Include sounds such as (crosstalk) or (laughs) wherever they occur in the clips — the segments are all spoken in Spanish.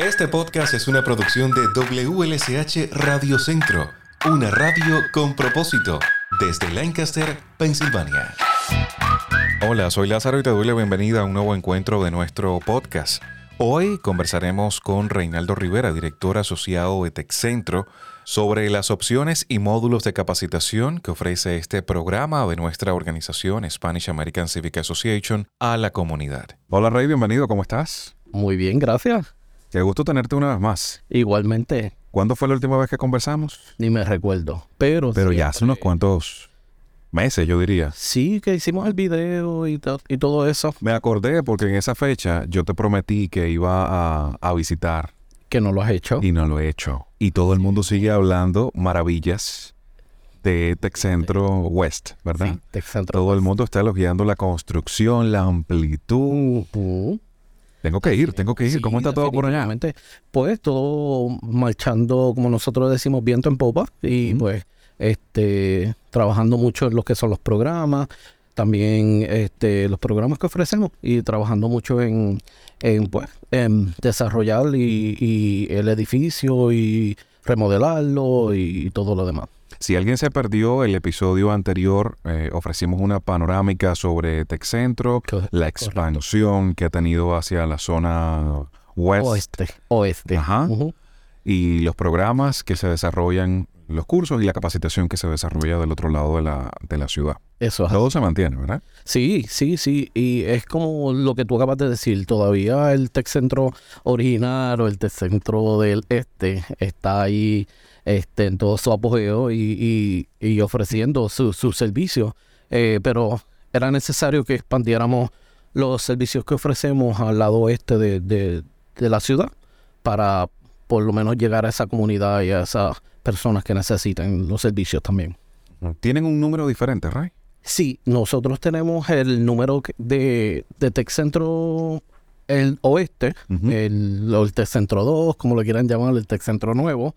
Este podcast es una producción de WLSH Radio Centro, una radio con propósito, desde Lancaster, Pensilvania. Hola, soy Lázaro y te doy la bienvenida a un nuevo encuentro de nuestro podcast. Hoy conversaremos con Reinaldo Rivera, director asociado de TechCentro, sobre las opciones y módulos de capacitación que ofrece este programa de nuestra organización Spanish American Civic Association a la comunidad. Hola Rey, bienvenido, ¿cómo estás? Muy bien, gracias. Qué gusto tenerte una vez más. Igualmente. ¿Cuándo fue la última vez que conversamos? Ni me recuerdo, pero... Pero ya hace unos cuantos meses, yo diría. Sí, que hicimos el video y, y todo eso. Me acordé porque en esa fecha yo te prometí que iba a, visitar. Que no lo has hecho. Y no lo he hecho. Y todo el mundo sigue hablando maravillas de Texcentro West, ¿verdad? Sí, Texcentro Todo el mundo está elogiando la construcción, la amplitud. Tengo que ir, tengo que ir. ¿Cómo está todo por allá? Pues todo marchando, como nosotros decimos, viento en popa. Y pues este, trabajando mucho en lo que son los programas, también este, los programas que ofrecemos y trabajando mucho en, en, pues, en desarrollar y, el edificio y remodelarlo y, todo lo demás. Si alguien se perdió el episodio anterior, eh, ofrecimos una panorámica sobre Texcentro, la expansión que ha tenido hacia la zona oeste. Oeste. Ajá. Y los programas que se desarrollan los cursos y la capacitación que se desarrolla del otro lado de la, de la ciudad. Eso es Todo se mantiene, ¿verdad? Sí, sí, sí. Y es como lo que tú acabas de decir. Todavía el Tech Centro original o el Tech Centro del Este está ahí este, en todo su apogeo y, y, ofreciendo su, su servicio. Eh, pero era necesario que expandiéramos los servicios que ofrecemos al lado oeste de, de, de la ciudad para por lo menos llegar a esa comunidad y a esas personas que necesitan los servicios también. ¿Tienen un número diferente, Ray? Sí, nosotros tenemos el número de, de Tech Centro el oeste, el, el Tech Centro 2, como lo quieran llamar, el Tech Centro nuevo.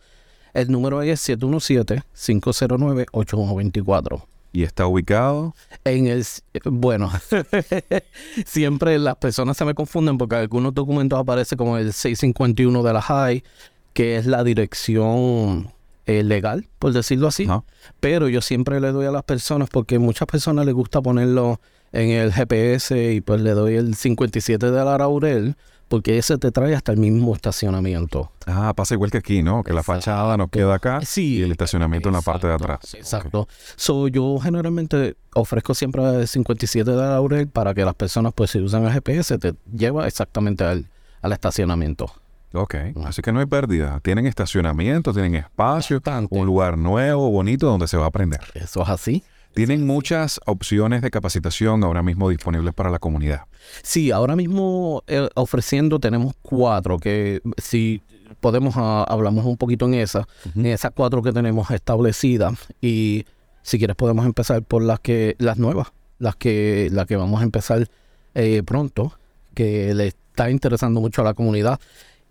El número es 717-509-8124. ¿Y está ubicado? En el. Bueno, (laughs) siempre las personas se me confunden porque algunos documentos aparece como el 651 de la High, que es la dirección eh, legal, por decirlo así. Pero yo siempre le doy a las personas porque muchas personas les gusta ponerlo en el GPS y pues le doy el 57 de la Laurel porque ese te trae hasta el mismo estacionamiento. Ah, pasa igual que aquí, ¿no? Que la fachada nos queda acá y el estacionamiento en la parte de atrás. Exacto. So, yo generalmente ofrezco siempre el 57 de Laurel para que las personas, pues si usan el GPS, te lleva exactamente al, estacionamiento. Ok, así que no hay pérdida. Tienen estacionamiento, tienen espacio, un lugar nuevo, bonito donde se va a aprender. Eso es así. Tienen muchas opciones de capacitación ahora mismo disponibles para la comunidad. Sí, ahora mismo eh, ofreciendo tenemos cuatro que si podemos ah, hablamos un poquito en esas, en esas cuatro que tenemos establecidas y si quieres podemos empezar por las que las nuevas, las que las que vamos a empezar eh, pronto, que le está interesando mucho a la comunidad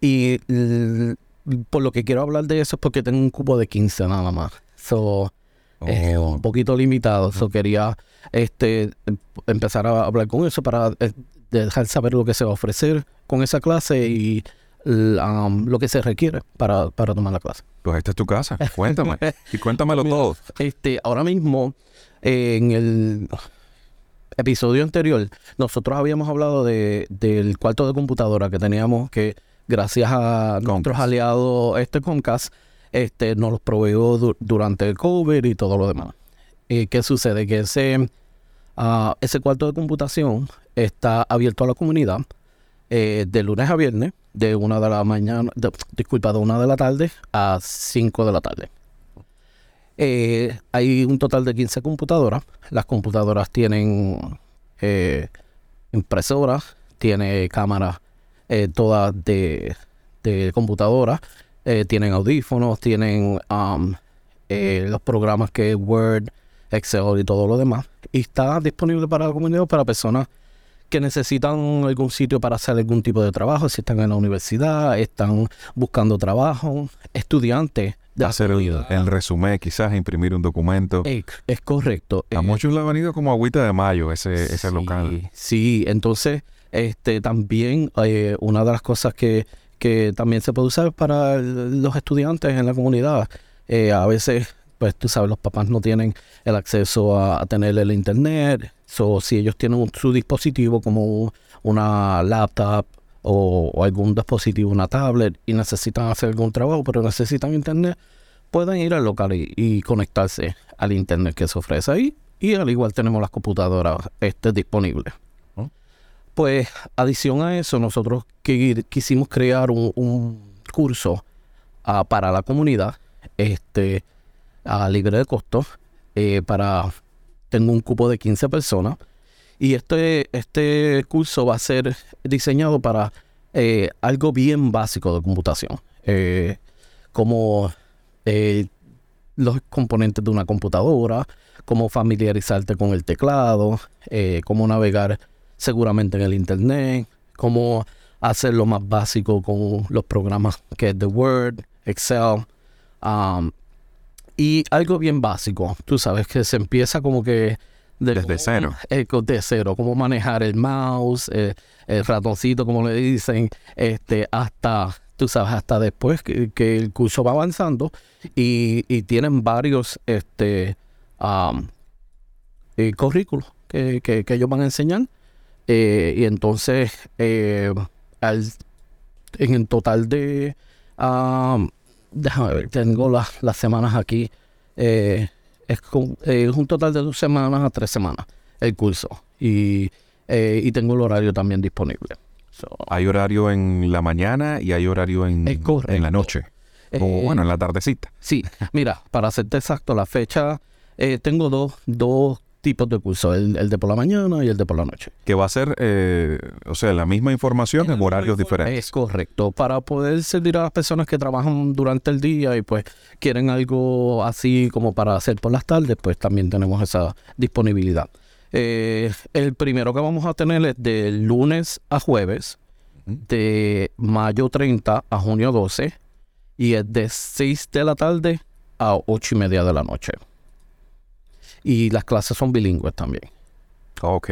y por lo que quiero hablar de eso es porque tengo un cupo de 15 nada más. So, Oh. un poquito limitado. Eso quería este, em, empezar a hablar con eso para eh, dejar saber lo que se va a ofrecer con esa clase y um, lo que se requiere para, para tomar la clase. Pues esta es tu casa, (laughs) cuéntame. y cuéntamelo todo. Este, ahora mismo, en el episodio anterior, nosotros habíamos hablado de, del cuarto de computadora que teníamos que, gracias a nuestros aliados este Comcast, este, nos los proveyó durante el COVID y todo lo demás. ¿Y ¿Qué sucede? Que ese, uh, ese cuarto de computación está abierto a la comunidad eh, de lunes a viernes, de una de la mañana, de una de la tarde a 5 de la tarde. Eh, hay un total de 15 computadoras. Las computadoras tienen eh, impresoras, tiene cámaras todas de computadoras, eh, tienen audífonos, tienen um, eh, los programas que Word, Excel y todo lo demás. Y está disponible para la comunidad, para personas que necesitan algún sitio para hacer algún tipo de trabajo, si están en la universidad, están buscando trabajo, estudiantes. De hacer el, resumen, quizás imprimir un documento. Es, correcto. A muchos le ha venido como agüita de mayo ese, ese local. Sí, entonces este, también eh, una de las cosas que que también se puede usar para los estudiantes en la comunidad. Eh, a veces, pues tú sabes, los papás no tienen el acceso a, tener el internet. o si ellos tienen su dispositivo como una laptop o, algún dispositivo, una tablet, y necesitan hacer algún trabajo, pero necesitan internet, pueden ir al local y, conectarse al internet que se ofrece ahí. Y al igual tenemos las computadoras este, disponibles. Pues, adición a eso, nosotros quisimos crear un, curso ah, para la comunidad, este, a libre de costo, eh, para, tengo un cupo de 15 personas, y este, este curso va a ser diseñado para eh, algo bien básico de computación, eh, como los componentes de una computadora, cómo familiarizarte con el teclado, cómo navegar seguramente en el Internet, cómo hacer lo más básico con los programas que es The Word, Excel. Um, y algo bien básico, tú sabes que se empieza como que... Desde cero. Eh, de cero, cómo manejar el mouse, eh, el ratoncito, como le dicen, este, hasta, tú sabes, hasta después que, el curso va avanzando y, tienen varios este, um, eh, currículos que, que, que ellos van a enseñar eh, y entonces, eh, en el total de, um, déjame ver, tengo las semanas aquí, eh, es, un total de dos semanas a tres semanas el curso. Y, y tengo el horario también disponible. hay horario en la mañana y hay horario en, en la noche. O bueno, en la tardecita. Sí, (laughs) mira, para hacerte exacto, la fecha, tengo dos, dos tipos de curso, el, de por la mañana y el de por la noche. Que va a ser, eh, o sea, la misma información en horarios diferentes. Es correcto, para poder servir a las personas que trabajan durante el día y pues quieren algo así como para hacer por las tardes, pues también tenemos esa disponibilidad. Eh, el primero que vamos a tener es de lunes a jueves, de mayo 30 a junio 12, y es de 6 de la tarde a 8 y media de la noche. Y las clases son bilingües también. Ok.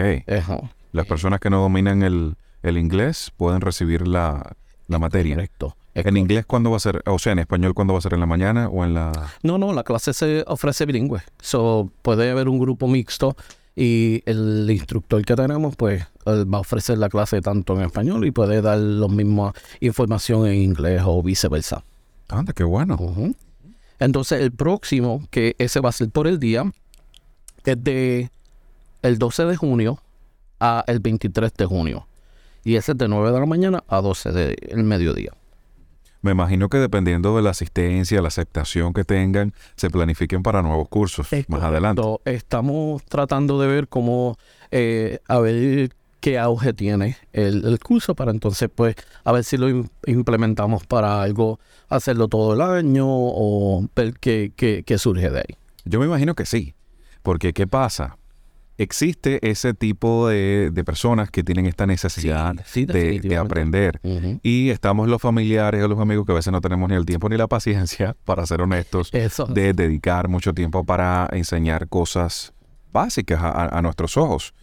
Las personas que no dominan el, inglés pueden recibir la, materia. Correcto. ¿En inglés cuándo va a ser? O sea, en español cuándo va a ser? ¿En la mañana o en la...? No, no, la clase se ofrece bilingüe. So, puede haber un grupo mixto y el instructor que tenemos, pues, va a ofrecer la clase tanto en español y puede dar la misma información en inglés o viceversa. Anda, qué bueno. Entonces, el próximo, que ese va a ser por el día, es de el 12 de junio a el 23 de junio. Y ese es de 9 de la mañana a 12 del mediodía. Me imagino que dependiendo de la asistencia, la aceptación que tengan, se planifiquen para nuevos cursos más adelante. Estamos tratando de ver cómo, eh, a ver qué auge tiene el, curso para entonces, pues, a ver si lo implementamos para algo, hacerlo todo el año o ver qué, qué surge de ahí. Yo me imagino que sí. Porque, ¿qué pasa? Existe ese tipo de, personas que tienen esta necesidad de, aprender. Y estamos los familiares o los amigos que a veces no tenemos ni el tiempo ni la paciencia, (laughs) para ser honestos, de dedicar mucho tiempo para enseñar cosas básicas a, nuestros ojos.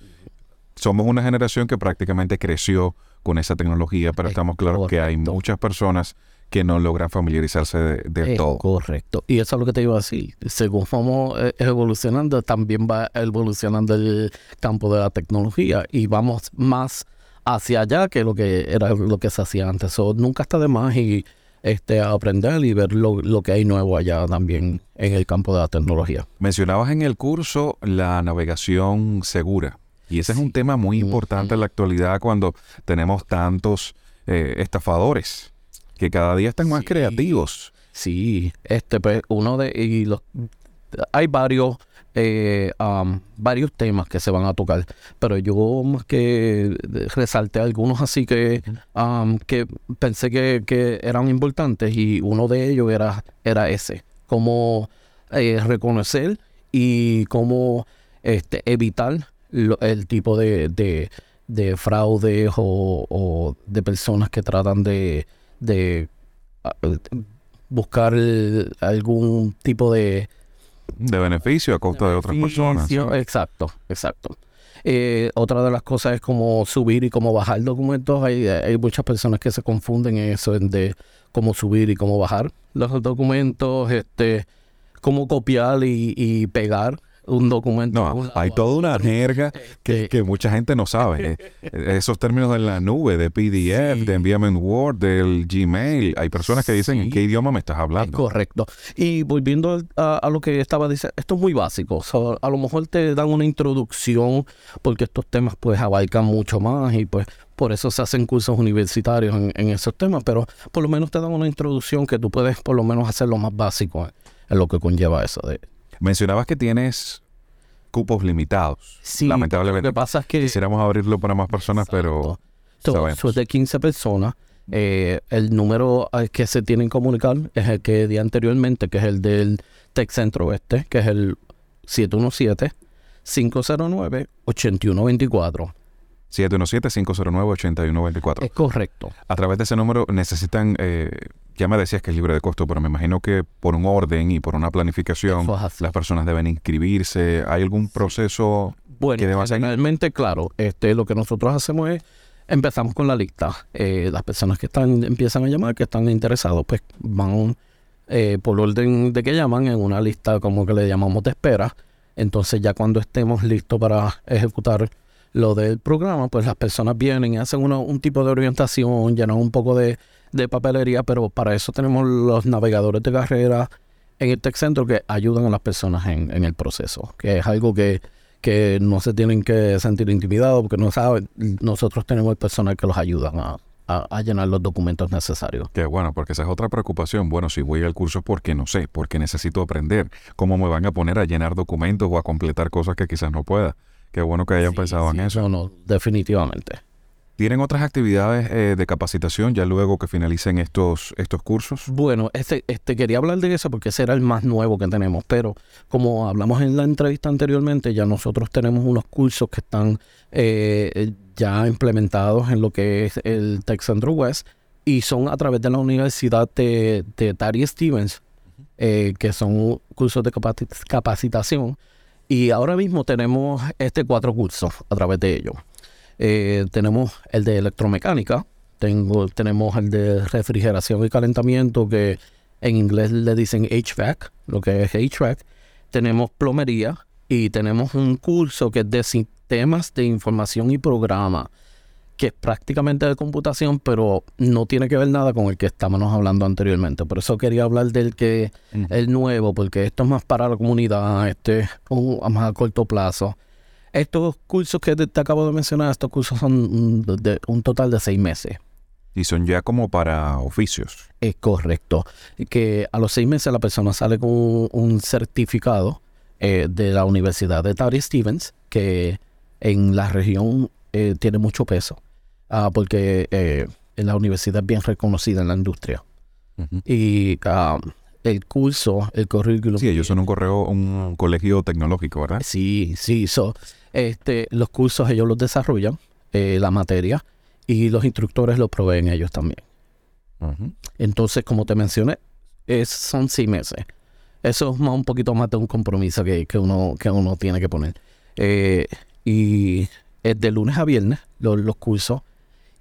Somos una generación que prácticamente creció con esa tecnología, pero estamos claros que hay muchas personas que no logran familiarizarse de, todo. Correcto. Y eso es lo que te iba a decir. Según vamos eh, evolucionando, también va evolucionando el campo de la tecnología y vamos más hacia allá que lo que era lo que se hacía antes. So, nunca está de más y este, aprender y ver lo, que hay nuevo allá también en el campo de la tecnología. Mencionabas en el curso la navegación segura. Y ese es un tema muy importante en la actualidad cuando tenemos tantos eh, estafadores que cada día están más creativos. Sí, este, pues uno de, y los, hay varios, eh, varios temas que se van a tocar, pero yo más que resalté algunos así que, que pensé que, eran importantes y uno de ellos era, era ese, cómo eh, reconocer y cómo este, evitar el tipo de, de, de fraude o de personas que tratan de de ah, buscar algún tipo de... De beneficio a costa de otras personas. Exacto, exacto. Eh, otra de las cosas es cómo subir y cómo bajar documentos. Hay, hay muchas personas que se confunden en eso de cómo subir y cómo bajar los documentos, este, cómo copiar y pegar un documento. No, hay toda una jerga (laughs) que, que, mucha gente no sabe. (laughs) Eh, esos términos de la nube, de PDF, de envíame en Word, del Gmail. Hay personas que dicen en qué idioma me estás hablando. correcto. Y volviendo a, lo que estaba diciendo, esto es muy básico. a lo mejor te dan una introducción porque estos temas pues abarcan mucho más y pues por eso se hacen cursos universitarios en, en, esos temas, pero por lo menos te dan una introducción que tú puedes por lo menos hacer lo más básico en lo que conlleva eso de Mencionabas que tienes cupos limitados. Sí, lamentablemente. Lo que pasa es que... Quisiéramos abrirlo para más personas, pero... Eso es de 15 personas. Eh, el número al que se tienen que comunicar es el que di anteriormente, que es el del Tech Centro Oeste, que es el 717-509-8124. 717-509-8124. Es correcto. A través de ese número necesitan, eh, ya me decías que es libre de costo, pero me imagino que por un orden y por una planificación las personas deben inscribirse. ¿Hay algún proceso bueno, que Realmente, claro, este, lo que nosotros hacemos es empezamos con la lista. Eh, las personas que están empiezan a llamar, que están interesados, pues van eh, por orden de que llaman en una lista como que le llamamos de espera. Entonces ya cuando estemos listos para ejecutar lo del programa, pues las personas vienen y hacen un tipo de orientación, llenan un poco de, papelería, pero para eso tenemos los navegadores de carrera en el Tech Center que ayudan a las personas en, el proceso, que es algo que, que no se tienen que sentir intimidados porque no saben, nosotros tenemos el personal que los ayudan a, llenar los documentos necesarios. Qué bueno, porque esa es otra preocupación. Bueno, si voy al curso porque no sé, porque necesito aprender, ¿cómo me van a poner a llenar documentos o a completar cosas que quizás no pueda? Qué bueno que hayan pensado en eso. No, no, definitivamente. ¿Tienen otras actividades eh, de capacitación ya luego que finalicen estos, estos cursos? Bueno, este, este quería hablar de eso porque ese era el más nuevo que tenemos, pero como hablamos en la entrevista anteriormente, ya nosotros tenemos unos cursos que están eh, ya implementados en lo que es el Tech Center West y son a través de la Universidad de, de Tari Stevens, eh, que son cursos de capacitación y ahora mismo tenemos este cuatro cursos a través de ellos. Eh, tenemos el de electromecánica, tengo, tenemos el de refrigeración y calentamiento, que en inglés le dicen HVAC, lo que es HVAC. Tenemos plomería y tenemos un curso que es de sistemas de información y programa que es prácticamente de computación, pero no tiene que ver nada con el que estábamos hablando anteriormente. Por eso quería hablar del que el nuevo, porque esto es más para la comunidad, este es más a corto plazo. Estos cursos que te, acabo de mencionar, estos cursos son de un total de seis meses. Y son ya como para oficios. Es correcto. Que a los seis meses la persona sale con un, certificado eh, de la Universidad de Tari Stevens, que en la región eh, tiene mucho peso. Ah, porque eh, la universidad es bien reconocida en la industria. Y ah, el curso, el currículum. Sí, ellos son un correo, un colegio tecnológico, ¿verdad? Sí, sí. So, este, los cursos ellos los desarrollan, eh, la materia, y los instructores los proveen ellos también. Entonces, como te mencioné, es, son seis meses. Eso es más, un poquito más de un compromiso que, que, uno, que uno tiene que poner. Eh, y es de lunes a viernes los, los cursos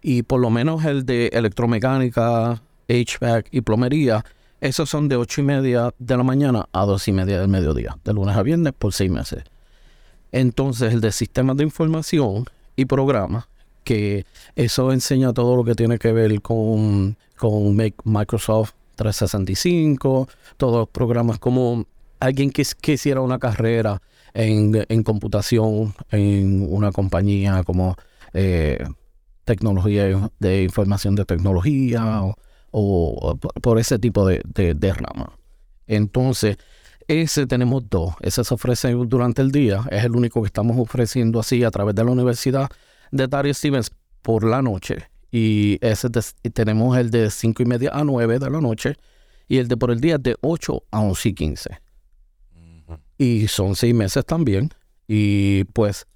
y por lo menos el de electromecánica, HVAC y plomería, esos son de ocho y media de la mañana a dos y media del mediodía, de lunes a viernes por seis meses. Entonces, el de sistemas de información y programas, que eso enseña todo lo que tiene que ver con, con Microsoft 365, todos los programas como alguien que quisiera una carrera en, en computación en una compañía como eh, tecnología de información de tecnología o, por ese tipo de, de, rama. Entonces, ese tenemos dos. Ese se ofrece durante el día. Es el único que estamos ofreciendo así a través de la Universidad de Tari Stevens por la noche. Y ese tenemos el de 5 y media a 9 de la noche. Y el de por el día de 8 a 11 y 15. Y son seis meses también. Y pues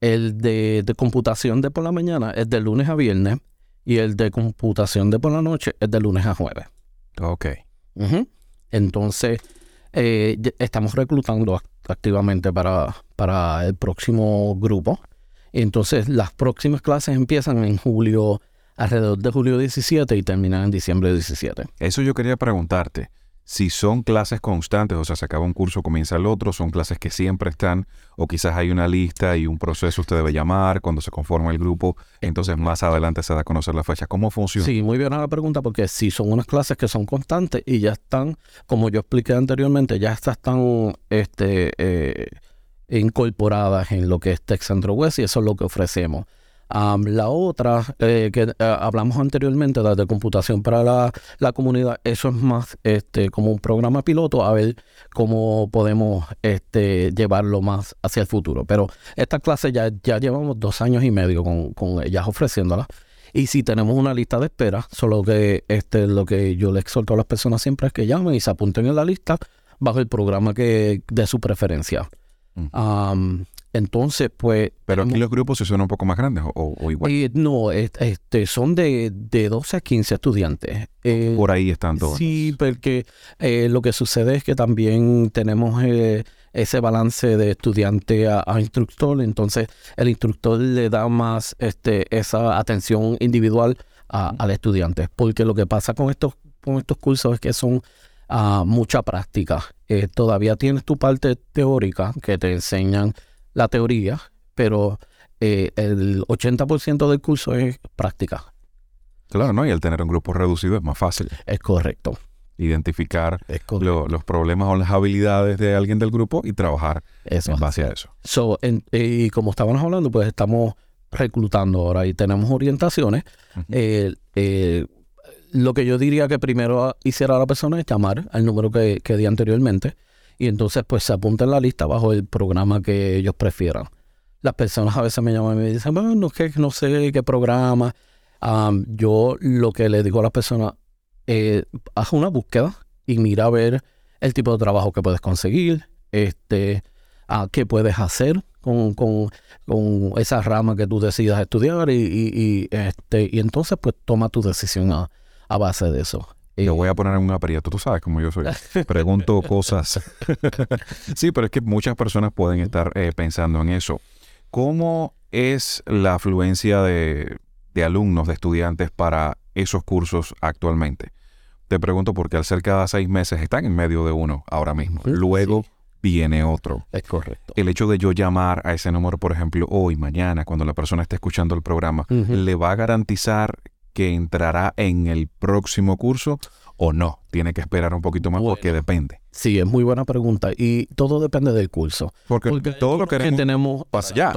el de, computación de por la mañana es de lunes a viernes y el de computación de por la noche es de lunes a jueves. Ok. Entonces, eh, estamos reclutando activamente para, para el próximo grupo. Entonces, las próximas clases empiezan en julio, alrededor de julio 17 y terminan en diciembre 17. Eso yo quería preguntarte si son clases constantes, o sea, se acaba un curso, comienza el otro, son clases que siempre están, o quizás hay una lista y un proceso usted debe llamar cuando se conforma el grupo, entonces más adelante se da a conocer la fecha. ¿Cómo funciona? Sí, muy bien la pregunta, porque si son unas clases que son constantes y ya están, como yo expliqué anteriormente, ya están este, eh, incorporadas en lo que es Tech Centro West y eso es lo que ofrecemos la otra eh, que eh, hablamos anteriormente, la de computación para la, comunidad, eso es más este, como un programa piloto, a ver cómo podemos este, llevarlo más hacia el futuro. Pero esta clase ya, ya llevamos dos años y medio con, con ellas ofreciéndola. Y si tenemos una lista de espera, solo que este, lo que yo le exhorto a las personas siempre es que llamen y se apunten en la lista bajo el programa que de su preferencia. Entonces, pues... Pero aquí los grupos se son un poco más grandes o, igual. Eh, no, este, son de, de 12 a 15 estudiantes. Eh, Por ahí están todos. Sí, porque eh, lo que sucede es que también tenemos ese balance de estudiante a, instructor, entonces el instructor le da más este, esa atención individual al estudiante, porque lo que pasa con estos, con estos cursos es que son a ah, mucha práctica. todavía tienes tu parte teórica que te enseñan la teoría, pero eh, el 80% del curso es práctica. Claro, ¿no? Y el tener un grupo reducido es más fácil. Es correcto. Identificar los problemas o las habilidades de alguien del grupo y trabajar en base a eso. y como estábamos hablando, pues estamos reclutando ahora y tenemos orientaciones. lo que yo diría que primero hiciera la persona es llamar al número que, que di anteriormente y entonces pues se apunta en la lista bajo el programa que ellos prefieran. Las personas a veces me llaman y me dicen, bueno, no, que no sé qué programa. yo lo que le digo a las personas, eh, haz una búsqueda y mira a ver el tipo de trabajo que puedes conseguir, este, a qué puedes hacer con, con, con, esa rama que tú decidas estudiar y, y, este, y entonces pues toma tu decisión a base de eso. Yo voy a poner en un aprieto, tú sabes cómo yo soy. (laughs) Pregunto cosas. (laughs) sí, pero es que muchas personas pueden estar eh, pensando en eso. ¿Cómo es la afluencia de, alumnos, de estudiantes para esos cursos actualmente? Te pregunto porque al ser cada seis meses están en medio de uno ahora mismo. Luego viene otro. Es correcto. El hecho de yo llamar a ese número, por ejemplo, hoy, mañana, cuando la persona esté escuchando el programa, le va a garantizar que entrará en el próximo curso o no? Tiene que esperar un poquito más porque depende. Sí, es muy buena pregunta y todo depende del curso. Porque, todo lo que tenemos pasa ya.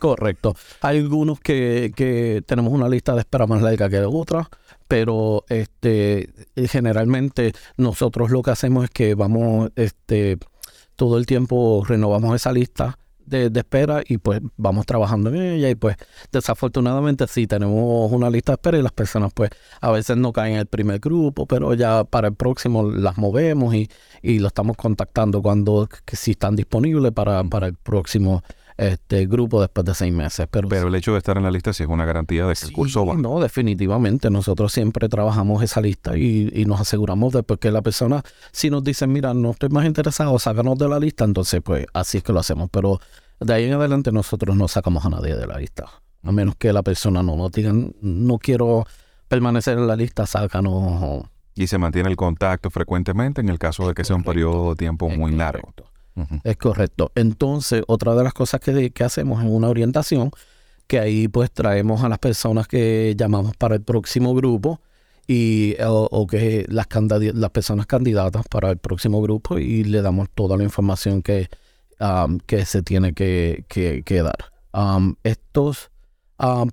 correcto. Hay algunos que, que tenemos una lista de espera más larga que otra, pero este generalmente nosotros lo que hacemos es que vamos este todo el tiempo renovamos esa lista de, espera y pues vamos trabajando en ella y pues desafortunadamente sí tenemos una lista de espera y las personas pues a veces no caen en el primer grupo, pero ya para el próximo las movemos y, y lo estamos contactando cuando que si están disponibles para, para el próximo este grupo después de seis meses. Pero, pero el hecho de estar en la lista sí es una garantía de que el curso va. No, definitivamente. Nosotros siempre trabajamos esa lista y, y nos aseguramos de que la persona, si nos dicen, mira, no estoy más interesado, sácanos de la lista, entonces pues así es que lo hacemos. Pero de ahí en adelante nosotros no sacamos a nadie de la lista. A menos que la persona no nos diga, no quiero permanecer en la lista, sácanos. Y se mantiene el contacto frecuentemente en el caso de que sea un periodo de tiempo muy largo. Es correcto. Entonces, otra de las cosas que, hacemos en una orientación, que ahí pues traemos a las personas que llamamos para el próximo grupo y o, que las, las personas candidatas para el próximo grupo y le damos toda la información que, que se tiene que, que, dar. Estos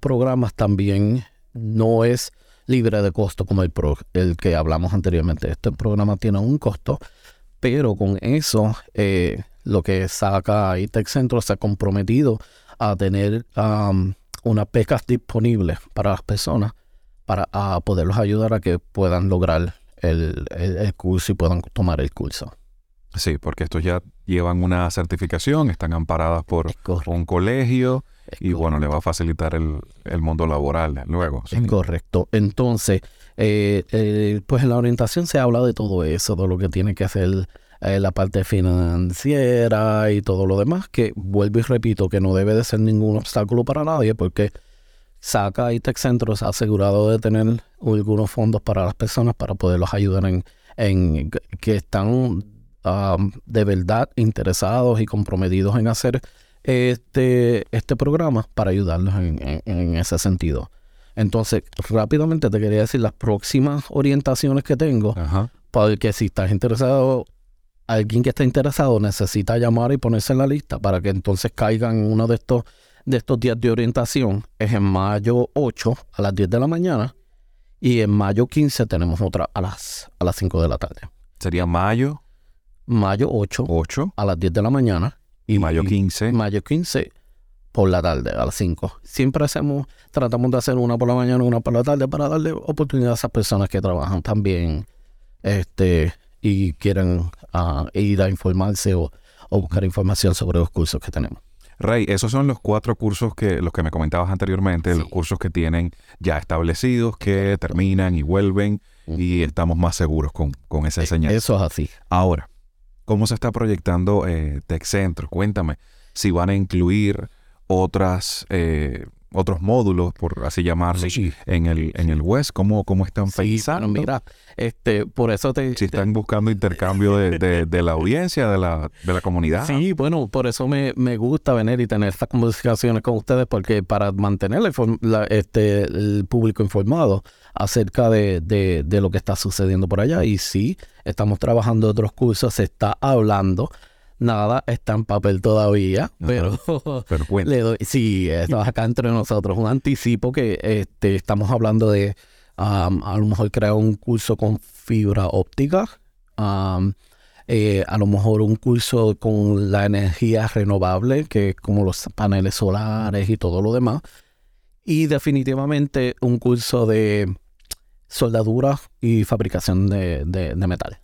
programas también no es libre de costo como el, pro, el que hablamos anteriormente. Este programa tiene un costo pero con eso, eh, lo que saca ITEC Centro se ha comprometido a tener um, unas becas disponibles para las personas para poderlos ayudar a que puedan lograr el, curso y puedan tomar el curso. Sí, porque estos ya llevan una certificación, están amparadas por un colegio y bueno, le va a facilitar el, mundo laboral luego. Es correcto. Entonces, eh, eh, pues en la orientación se habla de todo eso, de lo que tiene que hacer eh, la parte financiera y todo lo demás, que vuelvo y repito que no debe de ser ningún obstáculo para nadie porque saca y Tech Centro ha asegurado de tener algunos fondos para las personas para poderlos ayudar en, en que están um, de verdad interesados y comprometidos en hacer este, este programa para ayudarlos en, en ese sentido. Entonces, rápidamente te quería decir las próximas orientaciones que tengo, Ajá. porque si estás interesado, alguien que está interesado necesita llamar y ponerse en la lista para que entonces caigan en uno de estos, de estos días de orientación. Es en mayo 8 a las 10 de la mañana y en mayo 15 tenemos otra a las, a las 5 de la tarde. Sería mayo Mayo 8 8 a las 10 de la mañana y mayo 15. mayo 15 por la tarde a las 5. Siempre hacemos, tratamos de hacer una por la mañana una por la tarde para darle oportunidad a esas personas que trabajan también este, y quieren ah, ir a informarse o, o buscar información sobre los cursos que tenemos. Rey, esos son los cuatro cursos que los que me comentabas anteriormente, los cursos que tienen ya establecidos, que terminan y vuelven y estamos más seguros con, con esa enseñanza. Eso es así. Ahora, ¿cómo se está proyectando eh, Tech Centro? Cuéntame si van a incluir otras eh, otros módulos, por así llamarlo, Sí. en el en el West. ¿Cómo, cómo están Sí, pensando? bueno, mira, este, por eso te... si están buscando intercambio de, de- de la audiencia, de la, de la comunidad. Sí, bueno, por eso me, me gusta venir y tener estas conversaciones con ustedes, porque para mantener la este, el público informado acerca de, de- de lo que está sucediendo por allá. Y sí, estamos trabajando otros cursos, se está hablando, nada está en papel todavía, pero Pero (laughs) le doy, sí, esto es acá entre nosotros, un anticipo que este, estamos hablando de um, a lo mejor crear un curso con fibra óptica, um, eh, a lo mejor un curso con la energía renovable, que es como los paneles solares y todo lo demás, y definitivamente un curso de soldadura y fabricación de, de, de metal.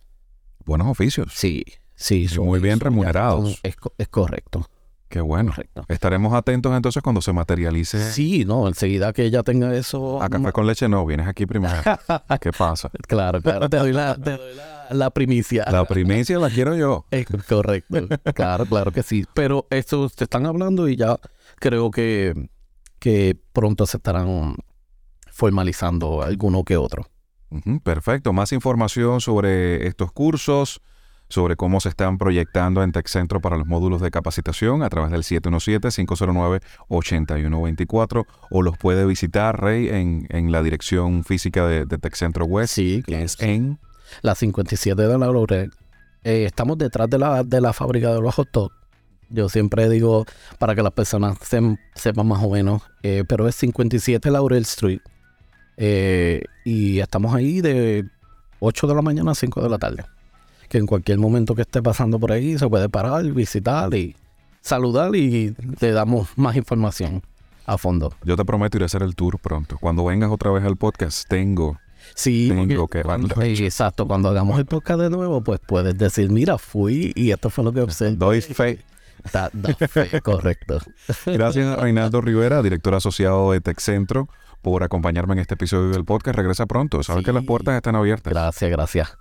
Buenos oficios. Sí, sí. Y muy bien son- remunerados. Es, es correcto, Qué bueno. correcto. Estaremos atentos entonces cuando se materialice. Sí, no, enseguida que ella tenga eso. A café con leche no, vienes aquí primero. (laughs) ¿Qué pasa? Claro, claro, te doy la, (laughs) te doy la, la primicia. La primicia la quiero yo. (laughs) Es correcto. Claro, claro que sí. Pero esto te están hablando y ya creo que, que pronto se estarán formalizando alguno que otro. Perfecto. Más información sobre estos cursos, sobre cómo se están proyectando en TechCentro para los módulos de capacitación a través del 717-509-8124 o los puede visitar, Rey, en, en la dirección física de, de TechCentro West, Sí, que es en... La 57 de la Laurel. Eh, estamos detrás de la, de la fábrica de los hot dogs. Yo siempre digo para que las personas se- sepan más o menos, eh, pero es 57 Laurel Street. Eh, y estamos ahí de 8 de la mañana a 5 de la tarde. Que en cualquier momento que esté pasando por ahí se puede parar, visitar y saludar y le damos más información a fondo. Yo te prometo ir a hacer el tour pronto. Cuando vengas otra vez al podcast, tengo... Sí, cuando- (laughs) exacto. Cuando hagamos el podcast de nuevo, pues puedes decir, mira, fui y esto fue lo que observé. Doy fe. Da- da fe, (laughs) correcto. Gracias a Reinaldo Rivera, director asociado de TechCentro, por acompañarme en este episodio del podcast. Regresa pronto. Sabes Sí. que las puertas están abiertas. Gracias, gracias.